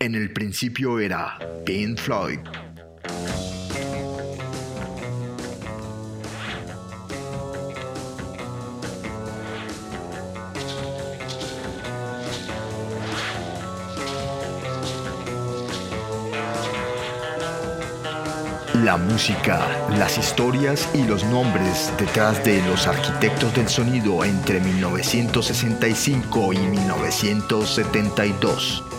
En el principio era Pink Floyd. La música, las historias y los nombres detrás de los arquitectos del sonido entre 1965 y 1972.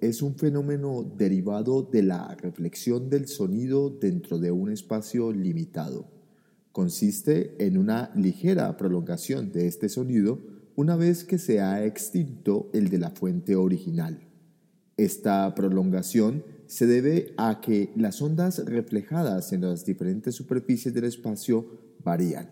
Es un fenómeno derivado de la reflexión del sonido dentro de un espacio limitado. Consiste en una ligera prolongación de este sonido una vez que se ha extinto el de la fuente original. Esta prolongación se debe a que las ondas reflejadas en las diferentes superficies del espacio varían.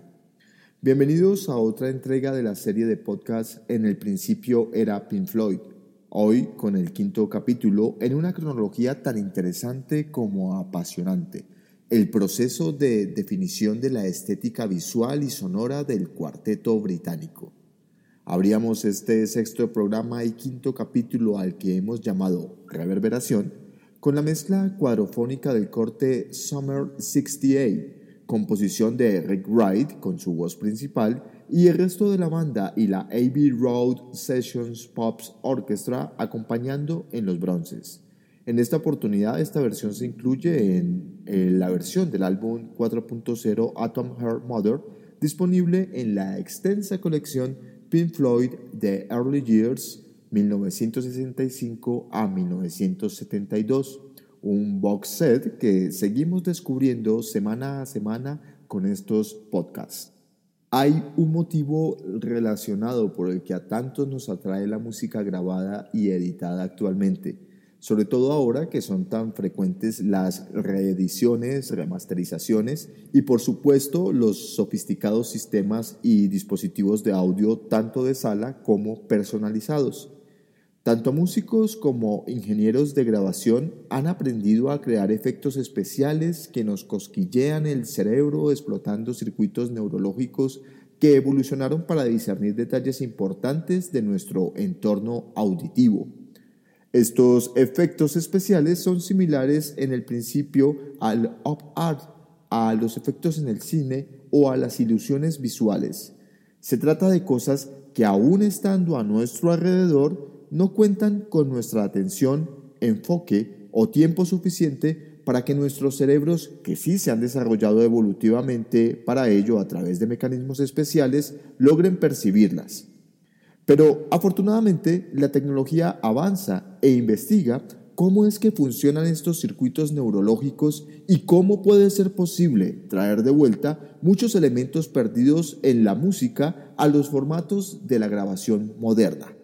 Bienvenidos a otra entrega de la serie de podcast En el principio era Pink Floyd. Hoy con el quinto capítulo en una cronología tan interesante como apasionante. El proceso de definición de la estética visual y sonora del cuarteto británico. Abríamos este sexto programa y quinto capítulo al que hemos llamado Reverberación con la mezcla cuadrofónica del corte Summer 68 composición de Rick Wright con su voz principal y el resto de la banda y la Abbey Road Sessions Pops Orchestra acompañando en los bronces. En esta oportunidad esta versión se incluye en, la versión del álbum 4.0 Atom Heart Mother disponible en la extensa colección Pink Floyd de Early Years 1965 a 1972 un box set que seguimos descubriendo semana a semana con estos podcasts. Hay un motivo relacionado por el que a tantos nos atrae la música grabada y editada actualmente, sobre todo ahora que son tan frecuentes las reediciones, remasterizaciones y por supuesto los sofisticados sistemas y dispositivos de audio tanto de sala como personalizados. Tanto músicos como ingenieros de grabación han aprendido a crear efectos especiales que nos cosquillean el cerebro explotando circuitos neurológicos que evolucionaron para discernir detalles importantes de nuestro entorno auditivo. Estos efectos especiales son similares en el principio al op art, a los efectos en el cine o a las ilusiones visuales. Se trata de cosas que aún estando a nuestro alrededor no cuentan con nuestra atención, enfoque o tiempo suficiente para que nuestros cerebros, que sí se han desarrollado evolutivamente para ello a través de mecanismos especiales, logren percibirlas. Pero afortunadamente la tecnología avanza e investiga cómo es que funcionan estos circuitos neurológicos y cómo puede ser posible traer de vuelta muchos elementos perdidos en la música a los formatos de la grabación moderna.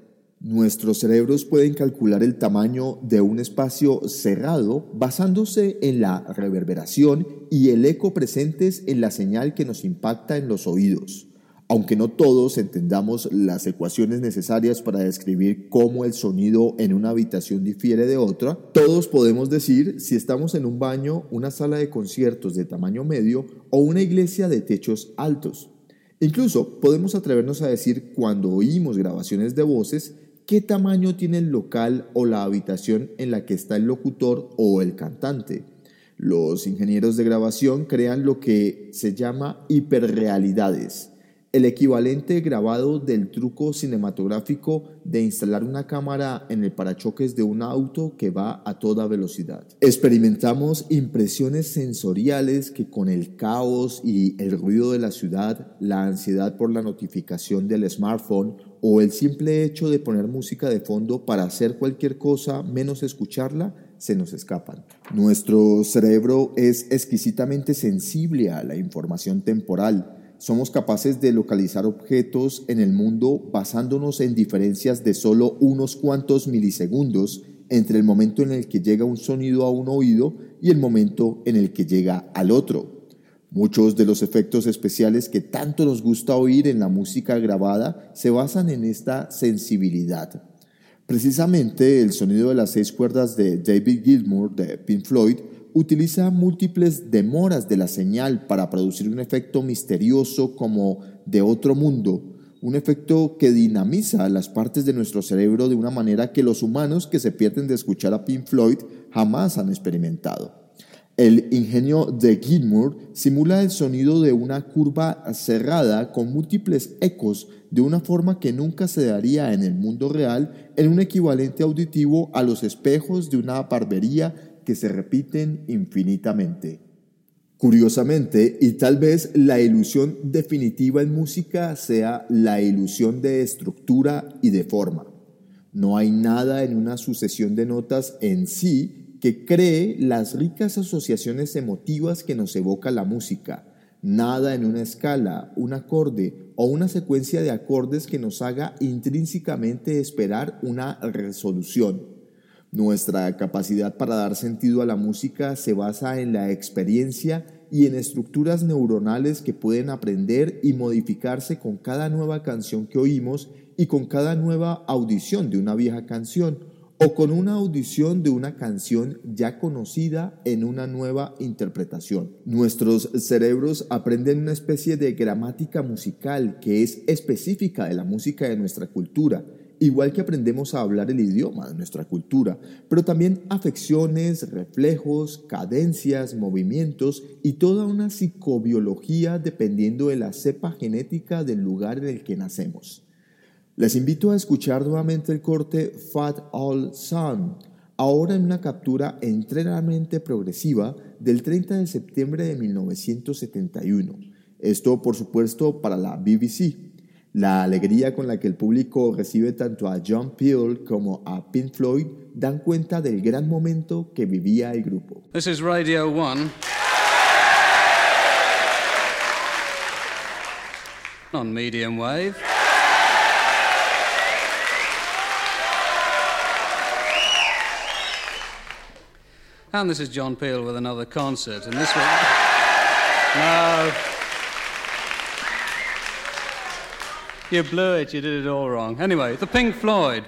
Nuestros cerebros pueden calcular el tamaño de un espacio cerrado basándose en la reverberación y el eco presentes en la señal que nos impacta en los oídos. Aunque no todos entendamos las ecuaciones necesarias para describir cómo el sonido en una habitación difiere de otra, todos podemos decir si estamos en un baño, una sala de conciertos de tamaño medio o una iglesia de techos altos. Incluso podemos atrevernos a decir cuando oímos grabaciones de voces qué tamaño tiene el local o la habitación en la que está el locutor o el cantante. Los ingenieros de grabación crean lo que se llama hiperrealidades, el equivalente grabado del truco cinematográfico de instalar una cámara en el parachoques de un auto que va a toda velocidad. Experimentamos impresiones sensoriales que con el caos y el ruido de la ciudad, la ansiedad por la notificación del smartphone o el simple hecho de poner música de fondo para hacer cualquier cosa menos escucharla, se nos escapan. Nuestro cerebro es exquisitamente sensible a la información temporal somos capaces de localizar objetos en el mundo basándonos en diferencias de solo unos cuantos milisegundos entre el momento en el que llega un sonido a un oído y el momento en el que llega al otro. Muchos de los efectos especiales que tanto nos gusta oír en la música grabada se basan en esta sensibilidad. Precisamente el sonido de las seis cuerdas de David Gilmour de Pink Floyd utiliza múltiples demoras de la señal para producir un efecto misterioso como de otro mundo, un efecto que dinamiza las partes de nuestro cerebro de una manera que los humanos que se pierden de escuchar a Pink Floyd jamás han experimentado. El ingenio de Gilmour simula el sonido de una curva cerrada con múltiples ecos de una forma que nunca se daría en el mundo real en un equivalente auditivo a los espejos de una barbería que se repiten infinitamente. Curiosamente, y tal vez la ilusión definitiva en música sea la ilusión de estructura y de forma. No hay nada en una sucesión de notas en sí que cree las ricas asociaciones emotivas que nos evoca la música. Nada en una escala, un acorde o una secuencia de acordes que nos haga intrínsecamente esperar una resolución. Nuestra capacidad para dar sentido a la música se basa en la experiencia y en estructuras neuronales que pueden aprender y modificarse con cada nueva canción que oímos y con cada nueva audición de una vieja canción o con una audición de una canción ya conocida en una nueva interpretación. Nuestros cerebros aprenden una especie de gramática musical que es específica de la música de nuestra cultura igual que aprendemos a hablar el idioma de nuestra cultura, pero también afecciones, reflejos, cadencias, movimientos y toda una psicobiología dependiendo de la cepa genética del lugar en el que nacemos. Les invito a escuchar nuevamente el corte Fat All Sun, ahora en una captura enteramente progresiva del 30 de septiembre de 1971. Esto, por supuesto, para la BBC. La alegría con la que el público recibe tanto a John Peel como a Pink Floyd dan cuenta del gran momento que vivía el grupo. This is Radio 1. On medium wave. And this is John Peel with another concert. And this one. No. You blew it, you did it all wrong. Anyway, the Pink Floyd.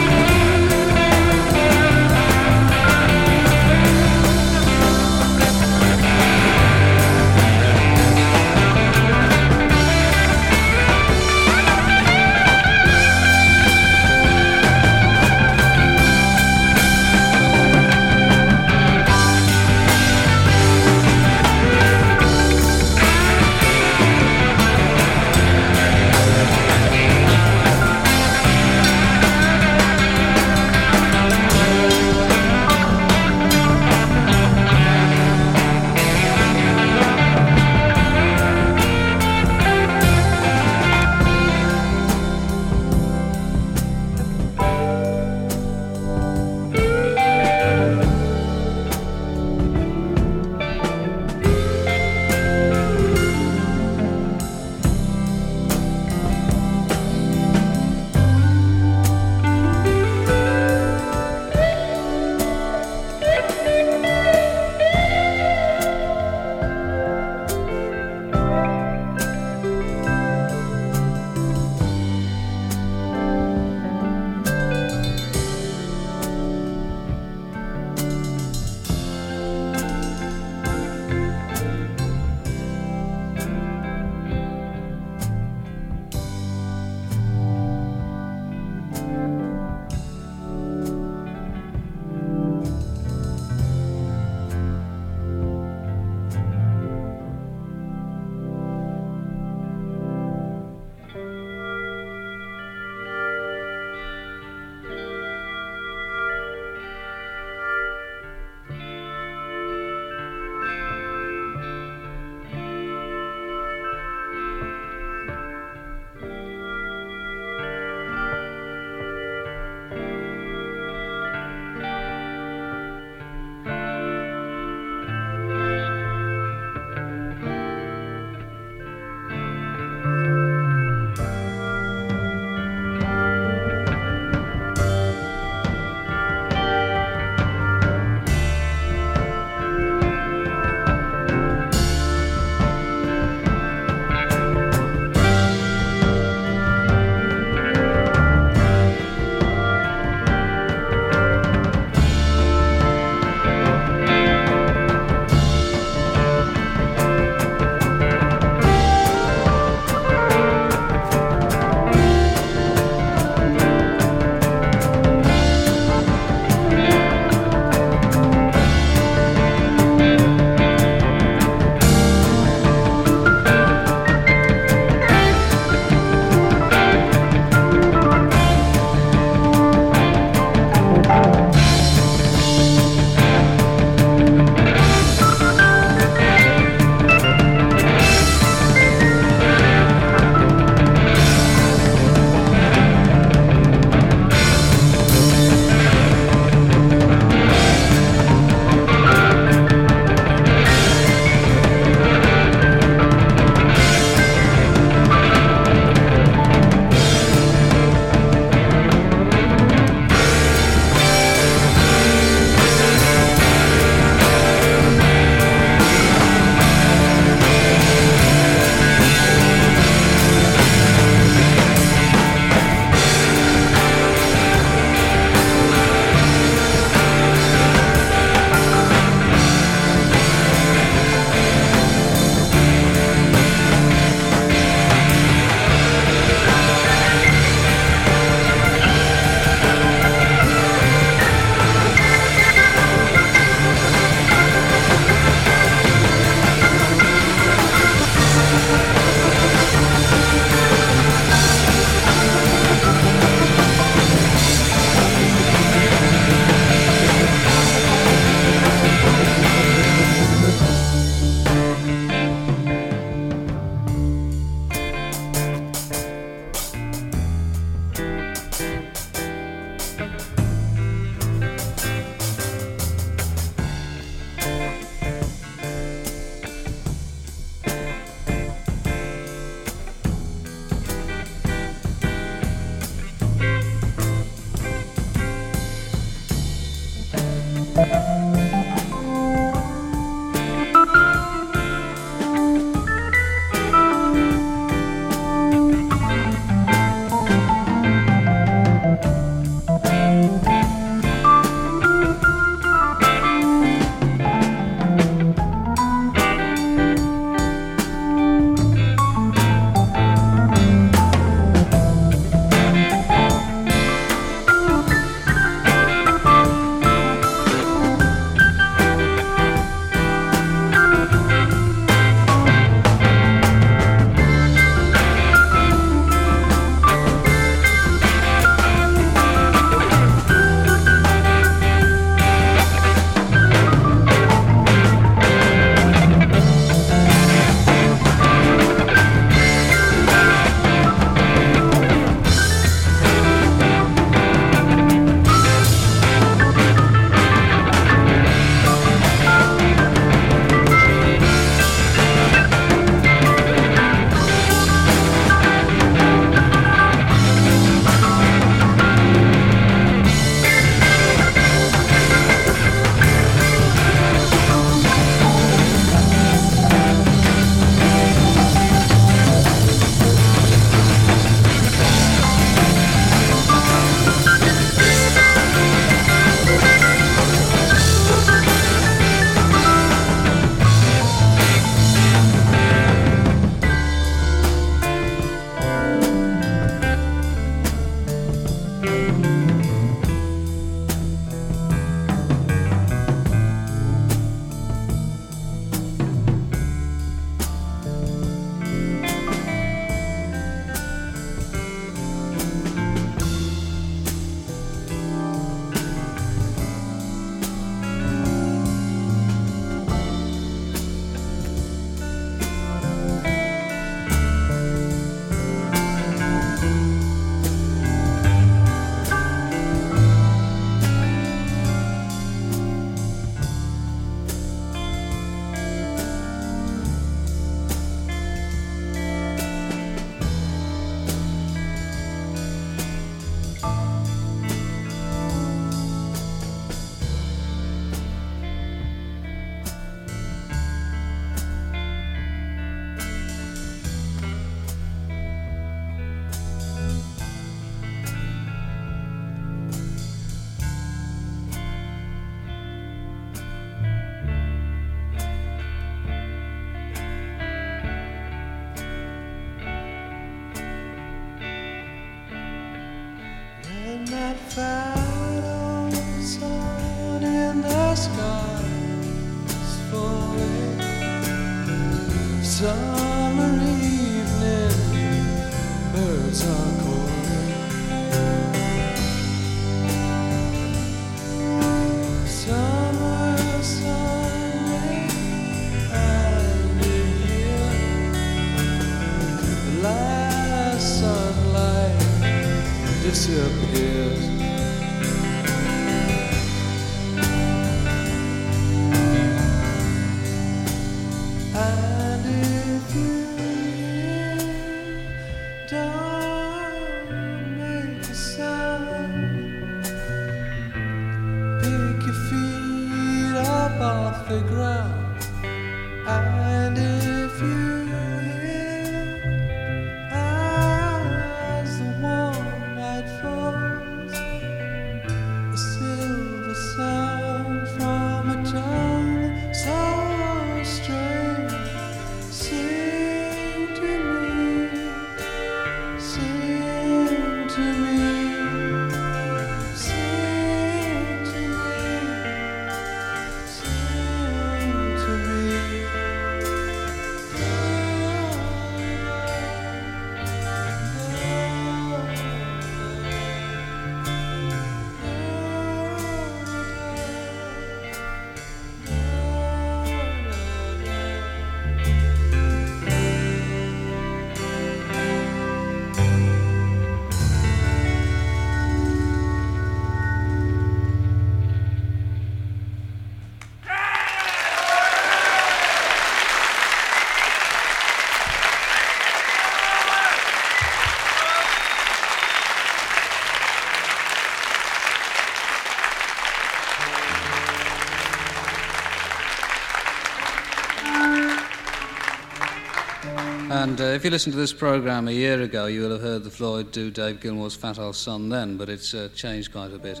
And uh, if you listened to this program a year ago, you will have heard the Floyd do Dave Gilmour's Fat Old Son then, but it's uh, changed quite a bit.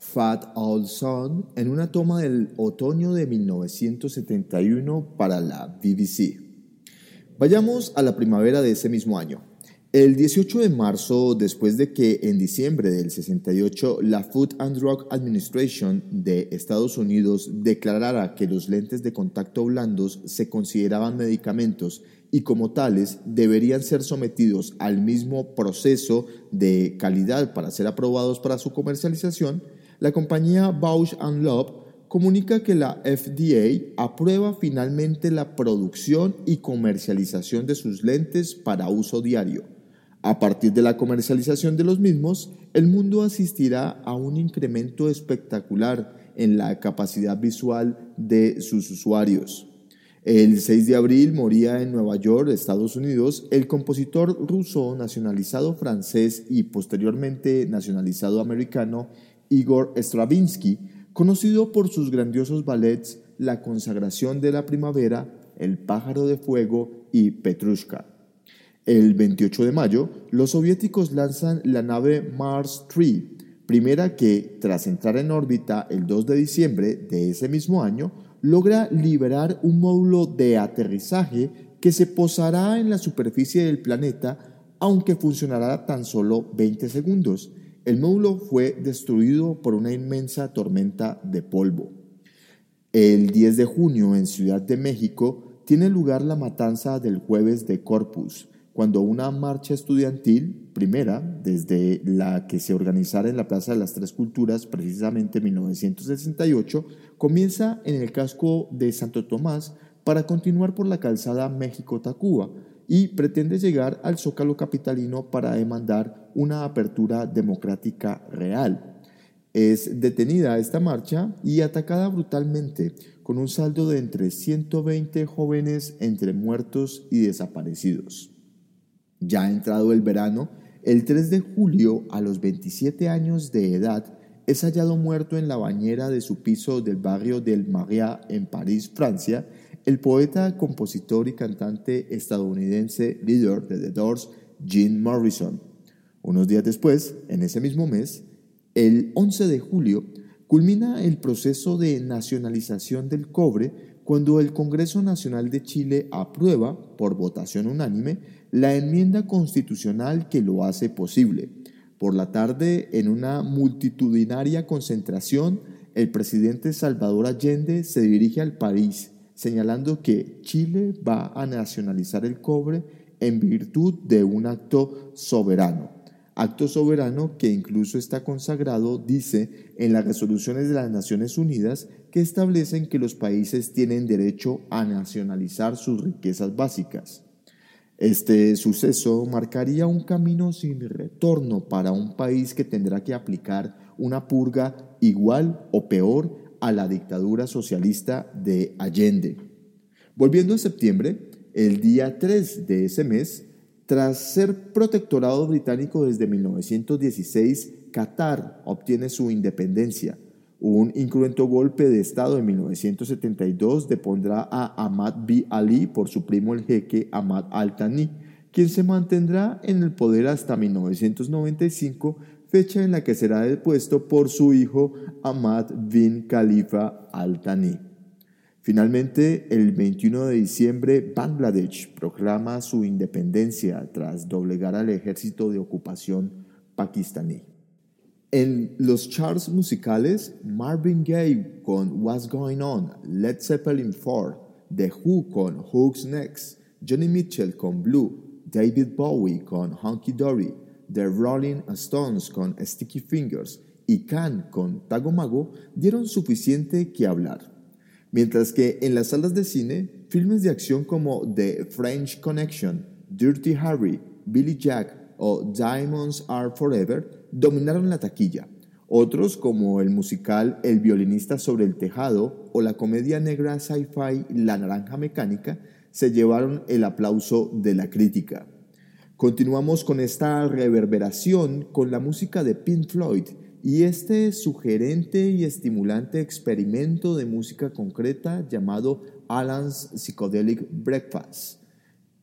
Fat Old Son en una toma del otoño de 1971 para la BBC. Vayamos a la primavera de ese mismo año. El 18 de marzo, después de que en diciembre del 68 la Food and Drug Administration de Estados Unidos declarara que los lentes de contacto blandos se consideraban medicamentos y como tales deberían ser sometidos al mismo proceso de calidad para ser aprobados para su comercialización, la compañía Bausch Love comunica que la FDA aprueba finalmente la producción y comercialización de sus lentes para uso diario. A partir de la comercialización de los mismos, el mundo asistirá a un incremento espectacular en la capacidad visual de sus usuarios. El 6 de abril moría en Nueva York, Estados Unidos, el compositor ruso nacionalizado francés y posteriormente nacionalizado americano Igor Stravinsky, conocido por sus grandiosos ballets La consagración de la primavera, El pájaro de fuego y Petrushka. El 28 de mayo, los soviéticos lanzan la nave Mars 3, primera que, tras entrar en órbita el 2 de diciembre de ese mismo año, logra liberar un módulo de aterrizaje que se posará en la superficie del planeta, aunque funcionará tan solo 20 segundos. El módulo fue destruido por una inmensa tormenta de polvo. El 10 de junio en Ciudad de México tiene lugar la matanza del jueves de Corpus, cuando una marcha estudiantil, primera, desde la que se organizara en la Plaza de las Tres Culturas, precisamente en 1968, comienza en el casco de Santo Tomás para continuar por la calzada México-Tacuba y pretende llegar al Zócalo Capitalino para demandar una apertura democrática real. Es detenida esta marcha y atacada brutalmente, con un saldo de entre 120 jóvenes entre muertos y desaparecidos. Ya entrado el verano, el 3 de julio, a los 27 años de edad, es hallado muerto en la bañera de su piso del barrio del Maria en París, Francia, el poeta, compositor y cantante estadounidense líder de The Doors, Jim Morrison. Unos días después, en ese mismo mes, el 11 de julio, culmina el proceso de nacionalización del cobre cuando el Congreso Nacional de Chile aprueba, por votación unánime, la enmienda constitucional que lo hace posible, Por la tarde, en una multitudinaria concentración, el presidente Salvador Allende se dirige al país, señalando que Chile va a nacionalizar el cobre en virtud de un acto soberano. Acto soberano que incluso está consagrado, dice, en las resoluciones de las Naciones Unidas que establecen que los países tienen derecho a nacionalizar sus riquezas básicas. Este suceso marcaría un camino sin retorno para un país que tendrá que aplicar una purga igual o peor a la dictadura socialista de Allende. Volviendo a septiembre, el día 3 de ese mes, tras ser protectorado británico desde 1916, Qatar obtiene su independencia. Un incruento golpe de Estado en 1972 depondrá a Ahmad B. Ali por su primo el jeque Ahmad al-Thani, quien se mantendrá en el poder hasta 1995, fecha en la que será depuesto por su hijo Ahmad bin Khalifa al-Thani. Finalmente, el 21 de diciembre, Bangladesh proclama su independencia tras doblegar al ejército de ocupación pakistaní. En los charts musicales, Marvin Gaye con What's Going On, Led Zeppelin 4, The Who con Who's Next, Johnny Mitchell con Blue, David Bowie con Hunky Dory, The Rolling Stones con Sticky Fingers y Khan con Tagomago dieron suficiente que hablar. Mientras que en las salas de cine, filmes de acción como The French Connection, Dirty Harry, Billy Jack o Diamonds Are Forever dominaron la taquilla. Otros, como el musical El violinista sobre el tejado o la comedia negra sci-fi La naranja mecánica, se llevaron el aplauso de la crítica. Continuamos con esta reverberación con la música de Pink Floyd y este sugerente y estimulante experimento de música concreta llamado Alan's Psychedelic Breakfast,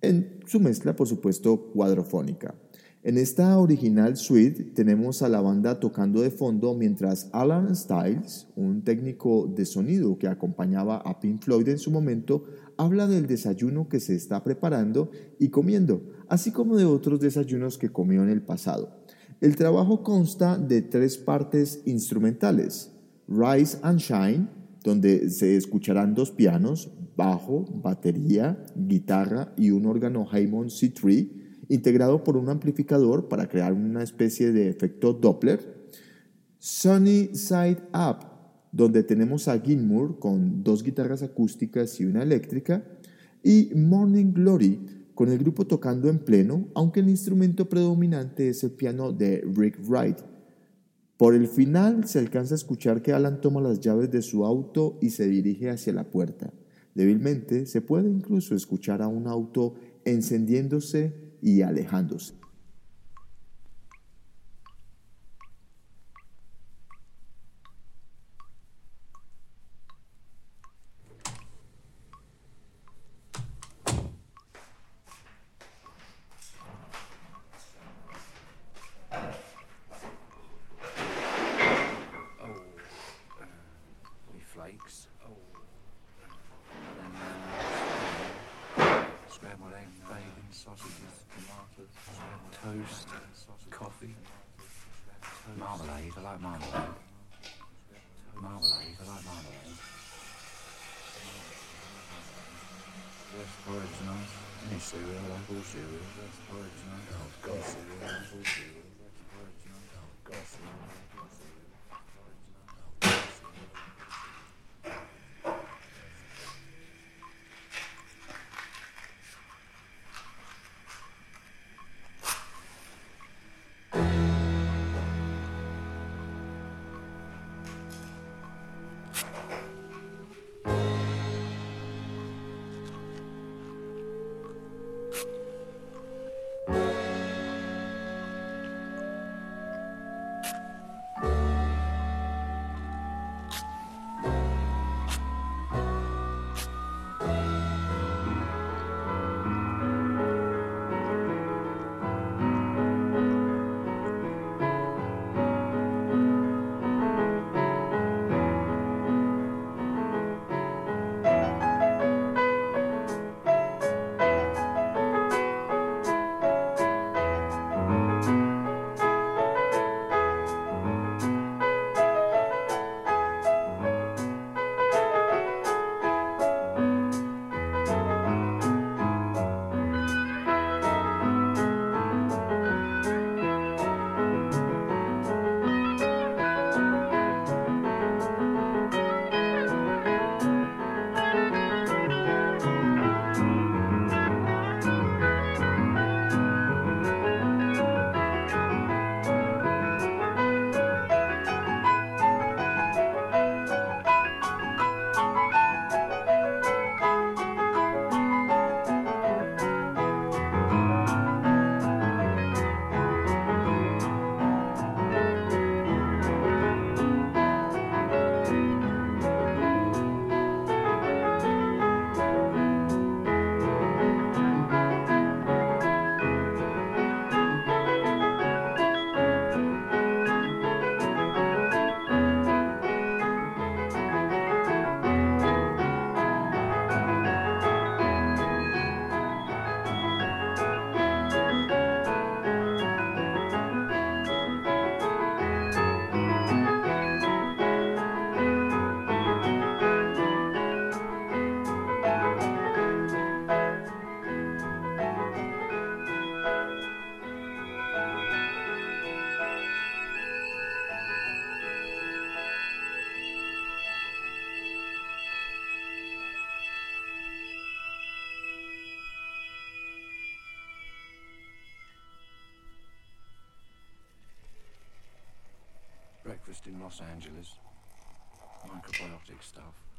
en su mezcla por supuesto cuadrofónica. En esta original suite tenemos a la banda tocando de fondo mientras Alan Stiles, un técnico de sonido que acompañaba a Pink Floyd en su momento, habla del desayuno que se está preparando y comiendo, así como de otros desayunos que comió en el pasado. El trabajo consta de tres partes instrumentales, Rise and Shine, donde se escucharán dos pianos, bajo, batería, guitarra y un órgano Hammond C3, integrado por un amplificador para crear una especie de efecto Doppler. Sunny Side Up, donde tenemos a Gilmour con dos guitarras acústicas y una eléctrica. Y Morning Glory, con el grupo tocando en pleno, aunque el instrumento predominante es el piano de Rick Wright. Por el final se alcanza a escuchar que Alan toma las llaves de su auto y se dirige hacia la puerta. Débilmente se puede incluso escuchar a un auto encendiéndose y alejándose. sausages, tomatoes, toast, coffee, marmalade. I like marmalade. Marmalade. I like marmalade. That's porridge nice. Any cereal, I like all cereal. That's porridge nice. Oh, God, cereal, I like all porridge nice. Oh, God. Breakfast in Los Angeles. Microbiotic stuff.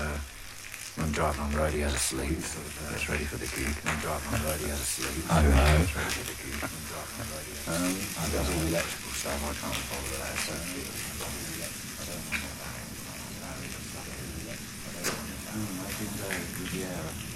uh, I'm driving on road, he has a sleep. That's ready for the gig. I driving on road, he has a sleep. I know. That's ready for the gig. I'm driving on road, he has a sleep. Um, does all electrical stuff. I can't follow that. So I don't want to. I don't want to. I don't want to. I don't want to. I don't want to. I don't want to.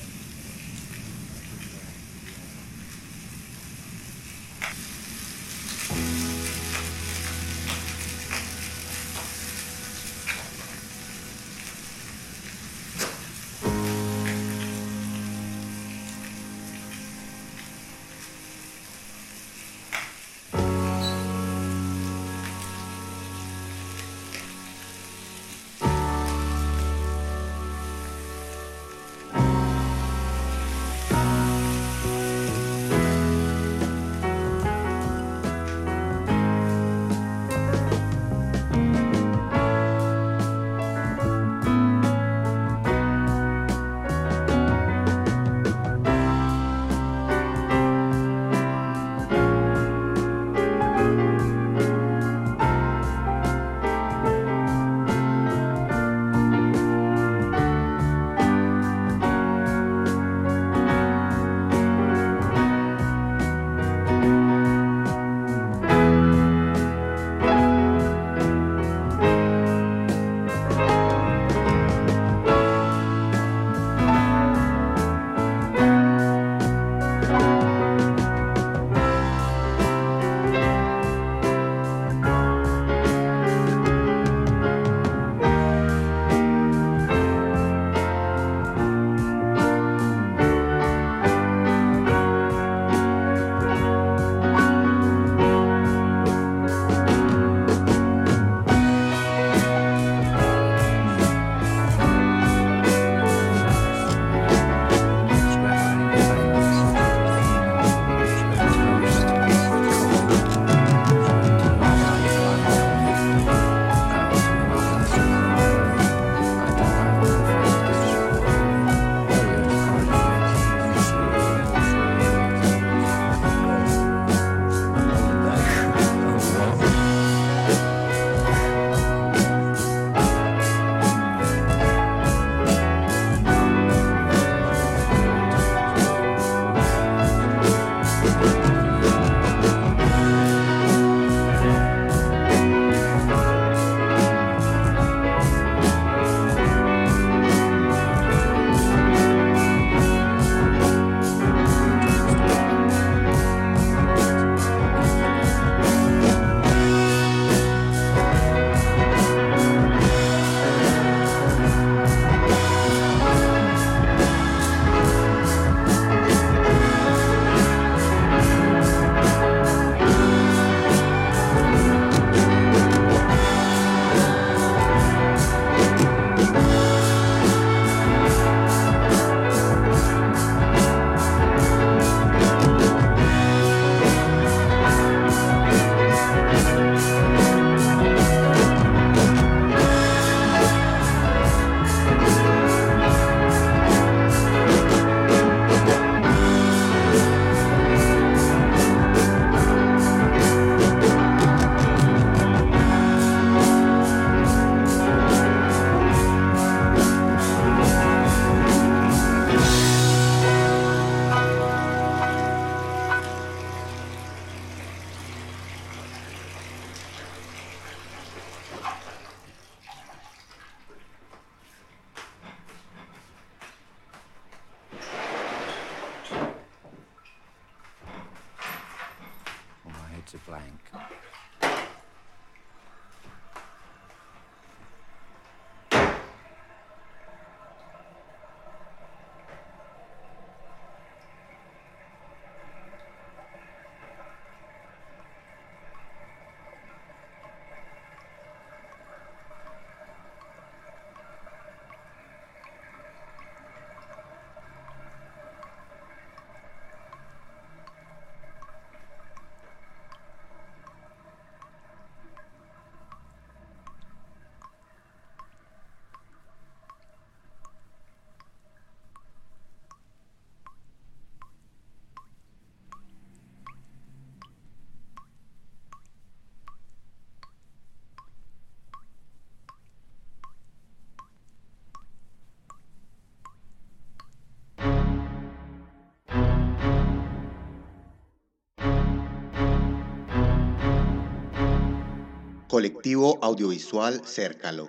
Colectivo Audiovisual Cércalo.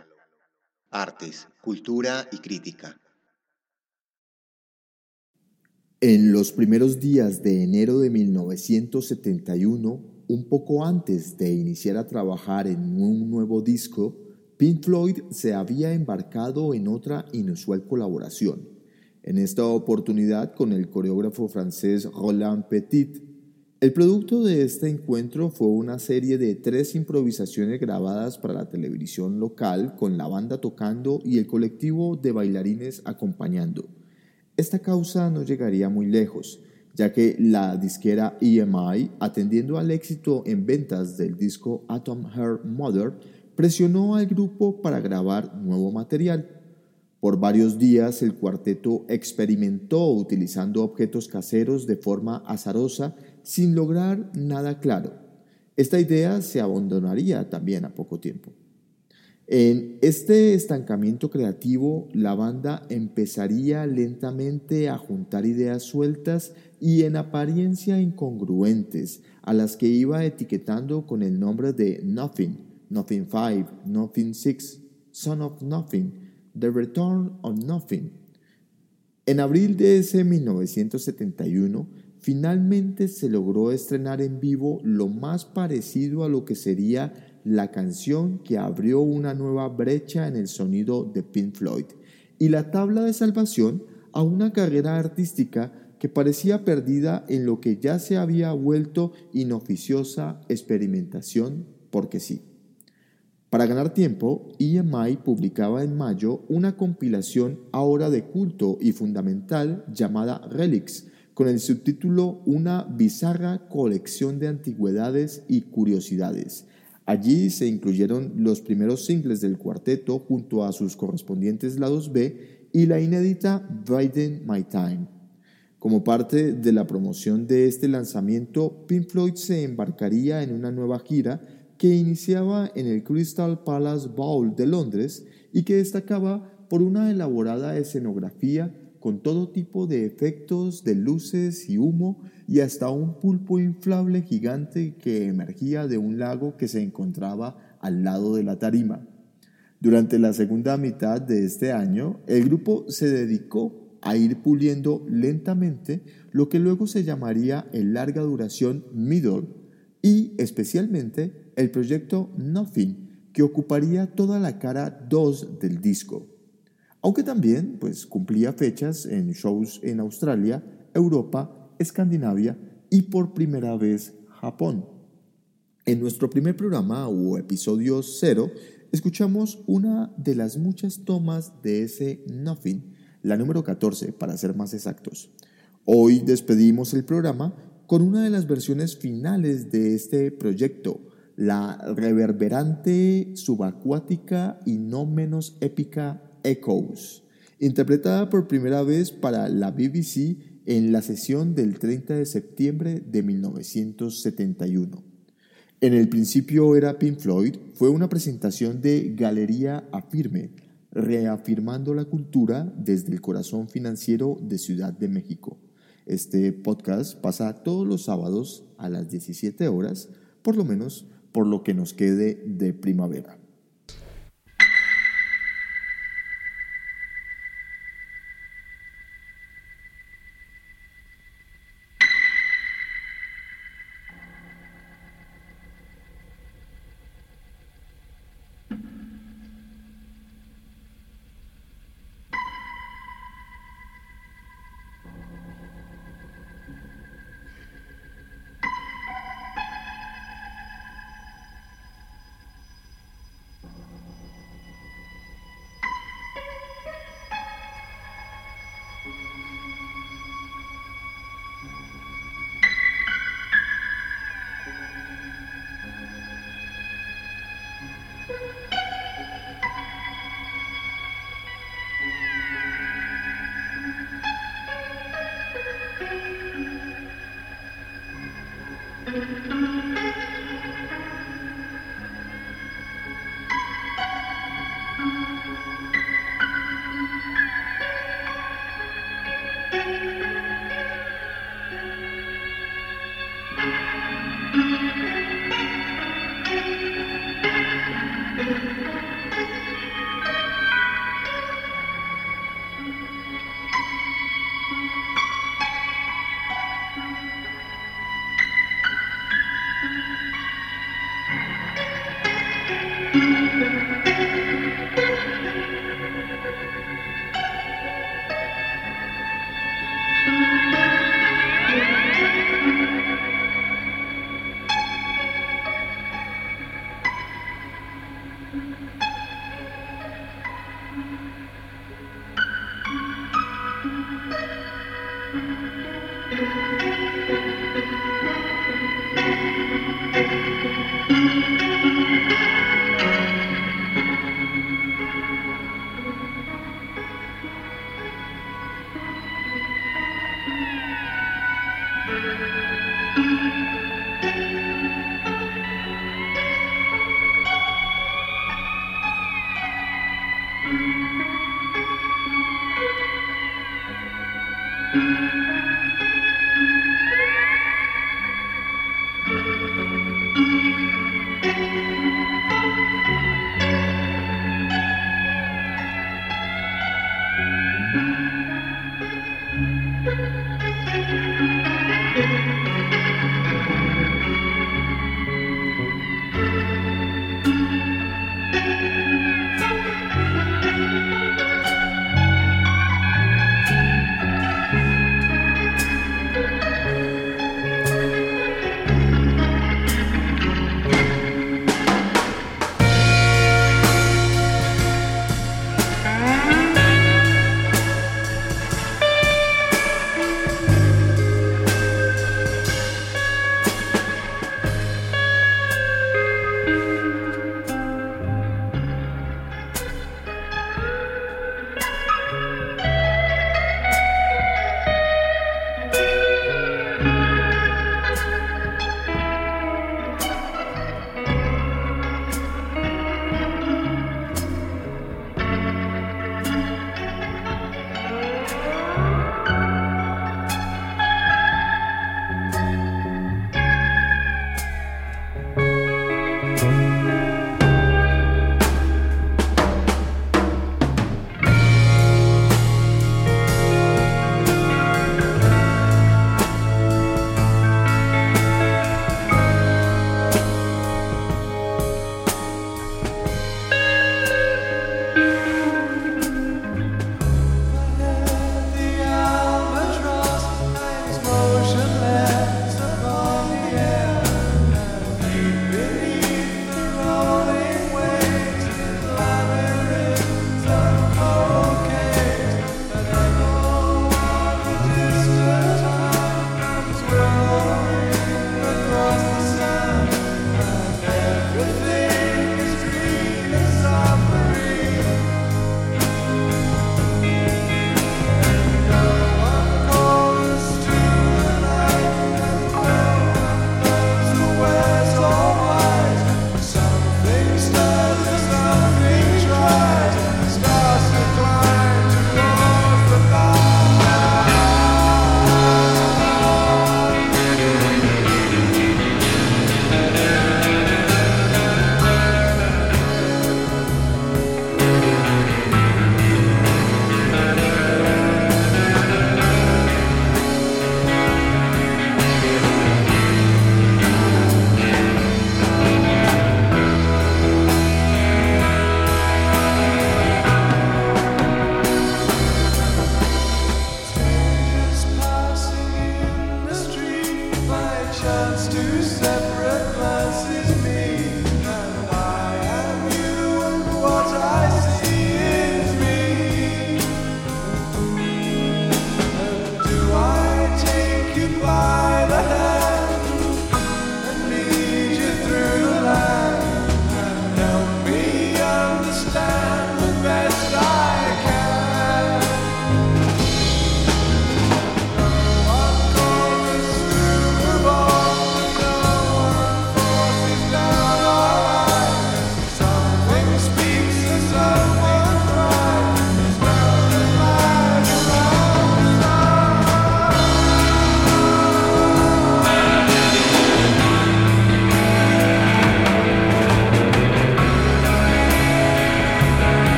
Artes, Cultura y Crítica. En los primeros días de enero de 1971, un poco antes de iniciar a trabajar en un nuevo disco, Pink Floyd se había embarcado en otra inusual colaboración, en esta oportunidad con el coreógrafo francés Roland Petit, el producto de este encuentro fue una serie de tres improvisaciones grabadas para la televisión local con la banda tocando y el colectivo de bailarines acompañando. Esta causa no llegaría muy lejos, ya que la disquera EMI, atendiendo al éxito en ventas del disco Atom Heart Mother, presionó al grupo para grabar nuevo material. Por varios días el cuarteto experimentó utilizando objetos caseros de forma azarosa sin lograr nada claro. Esta idea se abandonaría también a poco tiempo. En este estancamiento creativo, la banda empezaría lentamente a juntar ideas sueltas y en apariencia incongruentes, a las que iba etiquetando con el nombre de Nothing, Nothing Five, Nothing Six, Son of Nothing, The Return of Nothing. En abril de ese 1971, finalmente se logró estrenar en vivo lo más parecido a lo que sería la canción que abrió una nueva brecha en el sonido de Pink Floyd y la tabla de salvación a una carrera artística que parecía perdida en lo que ya se había vuelto inoficiosa experimentación porque sí. Para ganar tiempo, EMI publicaba en mayo una compilación ahora de culto y fundamental llamada Relics, con el subtítulo Una bizarra colección de antigüedades y curiosidades. Allí se incluyeron los primeros singles del cuarteto junto a sus correspondientes lados B y la inédita Biden My Time. Como parte de la promoción de este lanzamiento, Pink Floyd se embarcaría en una nueva gira que iniciaba en el Crystal Palace Bowl de Londres y que destacaba por una elaborada escenografía con todo tipo de efectos de luces y humo y hasta un pulpo inflable gigante que emergía de un lago que se encontraba al lado de la tarima. Durante la segunda mitad de este año, el grupo se dedicó a ir puliendo lentamente lo que luego se llamaría el larga duración Middle y especialmente el proyecto Nothing, que ocuparía toda la cara 2 del disco aunque también pues, cumplía fechas en shows en Australia, Europa, Escandinavia y por primera vez Japón. En nuestro primer programa o episodio cero, escuchamos una de las muchas tomas de ese Nothing, la número 14 para ser más exactos. Hoy despedimos el programa con una de las versiones finales de este proyecto, la reverberante, subacuática y no menos épica Echoes, interpretada por primera vez para la BBC en la sesión del 30 de septiembre de 1971. En el principio era Pink Floyd, fue una presentación de Galería Afirme, reafirmando la cultura desde el corazón financiero de Ciudad de México. Este podcast pasa todos los sábados a las 17 horas, por lo menos por lo que nos quede de primavera.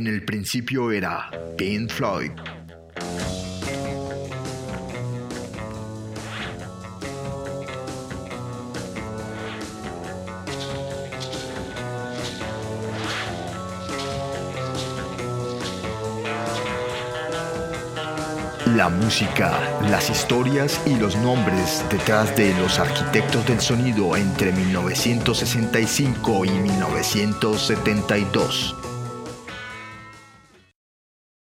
En el principio era Pink Floyd. La música, las historias y los nombres detrás de los arquitectos del sonido entre 1965 y 1972.